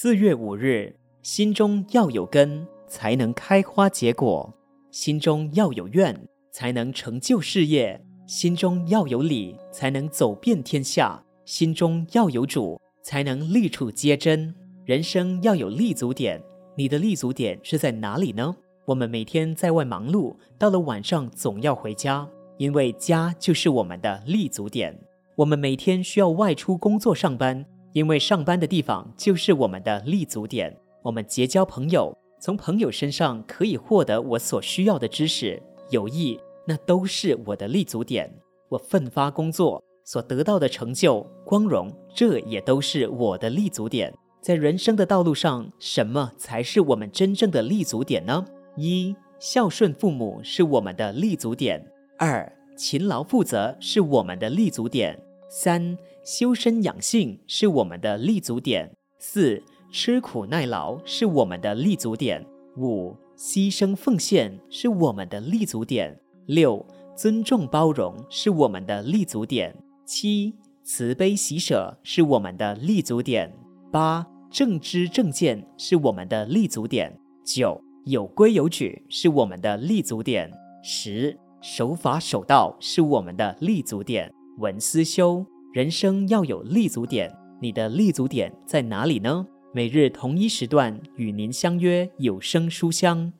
四月五日，心中要有根，才能开花结果；心中要有愿，才能成就事业；心中要有理，才能走遍天下；心中要有主，才能立处皆真。人生要有立足点，你的立足点是在哪里呢？我们每天在外忙碌，到了晚上总要回家，因为家就是我们的立足点。我们每天需要外出工作上班，因为上班的地方就是我们的立足点。我们结交朋友，从朋友身上可以获得我所需要的知识、友谊，那都是我的立足点。我奋发工作所得到的成就、光荣，这也都是我的立足点。在人生的道路上，什么才是我们真正的立足点呢？一、孝顺父母是我们的立足点；二、勤劳负责是我们的立足点。三、修身养性是我们的立足点；四、吃苦耐劳是我们的立足点；五、牺牲奉献是我们的立足点；六、尊重包容是我们的立足点；七、慈悲喜舍是我们的立足点；八、正知正见是我们的立足点；九、有规有矩是我们的立足点；十、守法守道是我们的立足点。文思修，人生要有立足点。你的立足点在哪里呢？每日同一时段与您相约有声书香。